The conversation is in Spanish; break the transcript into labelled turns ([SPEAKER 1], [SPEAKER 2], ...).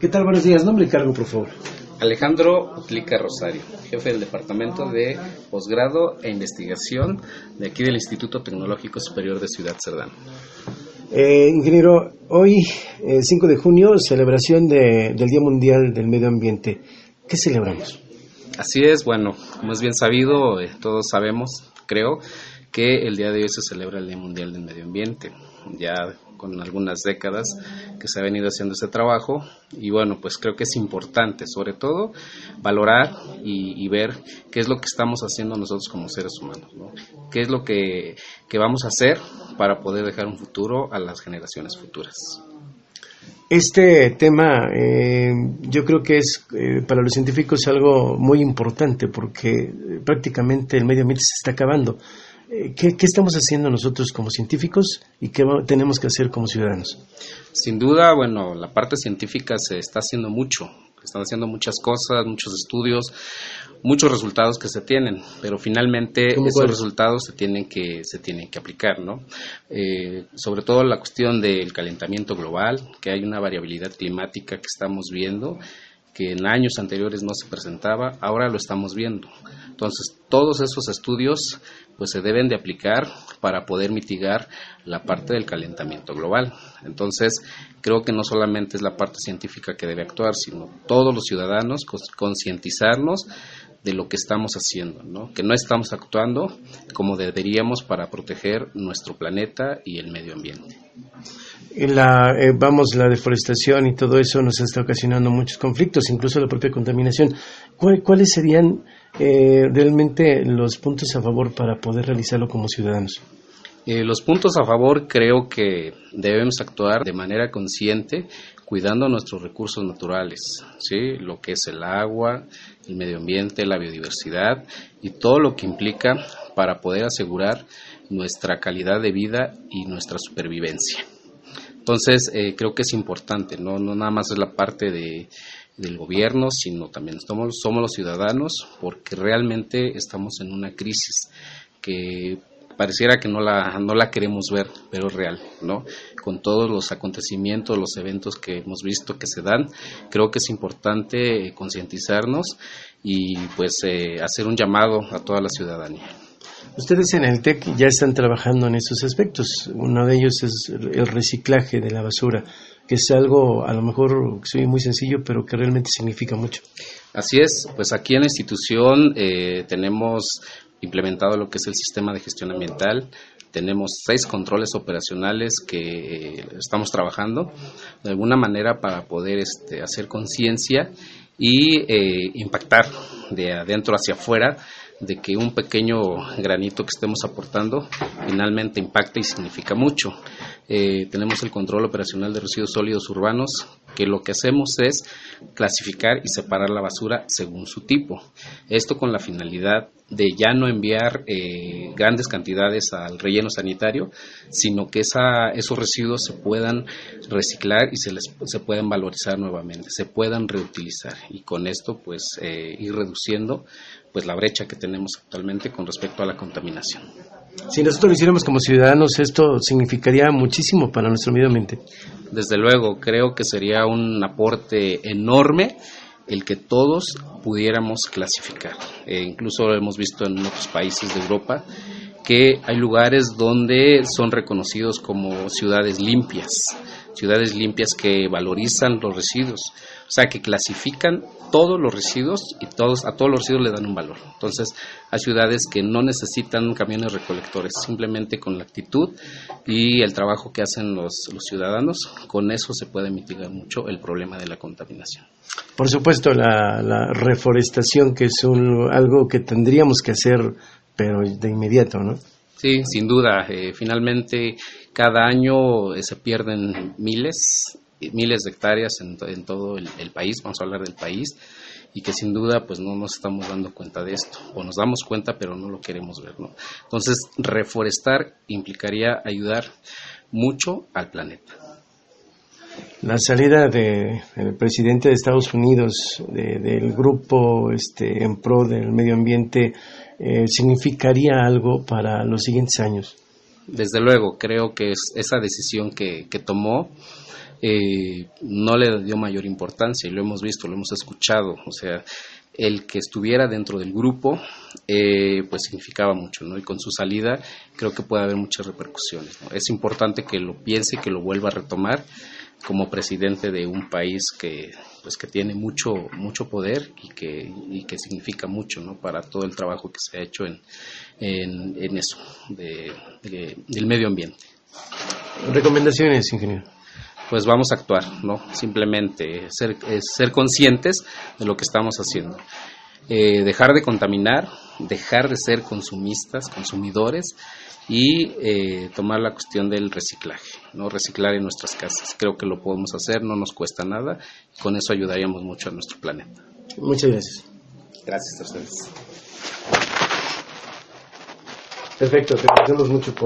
[SPEAKER 1] ¿Qué tal? Buenos días. Nombre y cargo, por favor.
[SPEAKER 2] Alejandro Utlica Rosario, jefe del Departamento de Posgrado e Investigación de aquí del Instituto Tecnológico Superior de Ciudad Cerdán.
[SPEAKER 1] Eh, ingeniero, hoy, 5 eh, de junio, celebración del Día Mundial del Medio Ambiente. ¿Qué celebramos?
[SPEAKER 2] Así es, bueno, como es bien sabido, eh, todos sabemos, creo, que el día de hoy se celebra el Día Mundial del Medio Ambiente. Ya con algunas décadas que se ha venido haciendo ese trabajo y bueno, pues creo que es importante sobre todo valorar y, ver qué es lo que estamos haciendo nosotros como seres humanos, ¿no? qué es lo que, vamos a hacer para poder dejar un futuro a las generaciones futuras.
[SPEAKER 1] Este tema eh, yo creo que es eh, para los científicos algo muy importante porque eh, prácticamente el medio ambiente se está acabando. Eh, ¿Qué, estamos haciendo nosotros como científicos y qué tenemos que hacer como ciudadanos?
[SPEAKER 2] Sin duda, bueno, la parte científica se está haciendo mucho, están haciendo muchas cosas, muchos estudios, muchos resultados que se tienen, pero finalmente esos resultados se tienen que se tienen que aplicar, ¿no? Eh, sobre todo la cuestión del calentamiento global, que hay una variabilidad climática que estamos viendo que en años anteriores no se presentaba, ahora lo estamos viendo. Entonces, todos esos estudios pues se deben de aplicar para poder mitigar la parte del calentamiento global. Entonces, creo que no solamente es la parte científica que debe actuar, sino todos los ciudadanos concientizarnos de lo que estamos haciendo, ¿no? que no estamos actuando como deberíamos para proteger nuestro planeta y el medio ambiente.
[SPEAKER 1] La, eh, vamos, la deforestación y todo eso nos está ocasionando muchos conflictos, incluso la propia contaminación. ¿Cuáles serían eh, realmente los puntos a favor para poder realizarlo como ciudadanos?
[SPEAKER 2] Eh, los puntos a favor creo que debemos actuar de manera consciente, cuidando nuestros recursos naturales, ¿sí? lo que es el agua, el medio ambiente, la biodiversidad y todo lo que implica para poder asegurar nuestra calidad de vida y nuestra supervivencia. Entonces, eh, creo que es importante, ¿no? no nada más es la parte de del gobierno, sino también somos, somos los ciudadanos, porque realmente estamos en una crisis que pareciera que no la, no la queremos ver, pero es real, ¿no? Con todos los acontecimientos, los eventos que hemos visto que se dan, creo que es importante concientizarnos y pues eh, hacer un llamado a toda la ciudadanía.
[SPEAKER 1] Ustedes en el TEC ya están trabajando en esos aspectos. Uno de ellos es el reciclaje de la basura que es algo a lo mejor soy muy sencillo, pero que realmente significa mucho.
[SPEAKER 2] Así es, pues aquí en la institución eh, tenemos implementado lo que es el sistema de gestión ambiental. Tenemos seis controles operacionales que eh, estamos trabajando de alguna manera para poder este, hacer conciencia y eh, impactar de adentro hacia afuera de que un pequeño granito que estemos aportando finalmente impacta y significa mucho. Eh, tenemos el control operacional de residuos sólidos urbanos, que lo que hacemos es clasificar y separar la basura según su tipo. Esto con la finalidad de ya no enviar eh, grandes cantidades al relleno sanitario, sino que esa, esos residuos se puedan reciclar y se, les, se puedan valorizar nuevamente, se puedan reutilizar y con esto pues eh, ir reduciendo pues la brecha que tenemos actualmente con respecto a la contaminación.
[SPEAKER 1] Si nosotros lo hiciéramos como ciudadanos, esto significaría muchísimo para nuestro medio ambiente.
[SPEAKER 2] Desde luego, creo que sería un aporte enorme el que todos pudiéramos clasificar. Eh, incluso lo hemos visto en otros países de Europa que hay lugares donde son reconocidos como ciudades limpias, ciudades limpias que valorizan los residuos, o sea, que clasifican todos los residuos y todos, a todos los residuos le dan un valor. Entonces, hay ciudades que no necesitan camiones recolectores, simplemente con la actitud y el trabajo que hacen los, ciudadanos, con eso se puede mitigar mucho el problema de la contaminación.
[SPEAKER 1] Por supuesto, la, reforestación, que es algo que tendríamos que hacer, pero de inmediato, ¿no?
[SPEAKER 2] Sí, sin duda. Eh, finalmente, cada año eh, se pierden miles miles de hectáreas en, en todo el, país, vamos a hablar del país, y que sin duda pues no nos estamos dando cuenta de esto, o nos damos cuenta pero no lo queremos ver, ¿no? Entonces, reforestar implicaría ayudar mucho al planeta.
[SPEAKER 1] La salida del presidente de Estados Unidos del grupo este, en pro del medio ambiente eh, significaría algo para los siguientes años.
[SPEAKER 2] desde luego, creo que es esa decisión que, que tomó eh, no le dio mayor importancia y lo hemos visto, lo hemos escuchado. O sea, el que estuviera dentro del grupo, eh, pues significaba mucho, ¿no? Y con su salida creo que puede haber muchas repercusiones. Es importante que lo piense, que lo vuelva a retomar como presidente de un país que pues que tiene mucho mucho poder y que, y que significa mucho ¿no? para todo el trabajo que se ha hecho en, en, eso del medio ambiente
[SPEAKER 1] recomendaciones ingeniero
[SPEAKER 2] pues vamos a actuar, ¿no? Simplemente ser, eh, ser conscientes de lo que estamos haciendo. Eh, dejar de contaminar, dejar de ser consumistas, consumidores y eh, tomar la cuestión del reciclaje, ¿no? Reciclar en nuestras casas. Creo que lo podemos hacer, no nos cuesta nada y con eso ayudaríamos mucho a nuestro planeta.
[SPEAKER 1] Muchas gracias.
[SPEAKER 2] Gracias a ustedes.
[SPEAKER 1] Perfecto, te agradecemos mucho por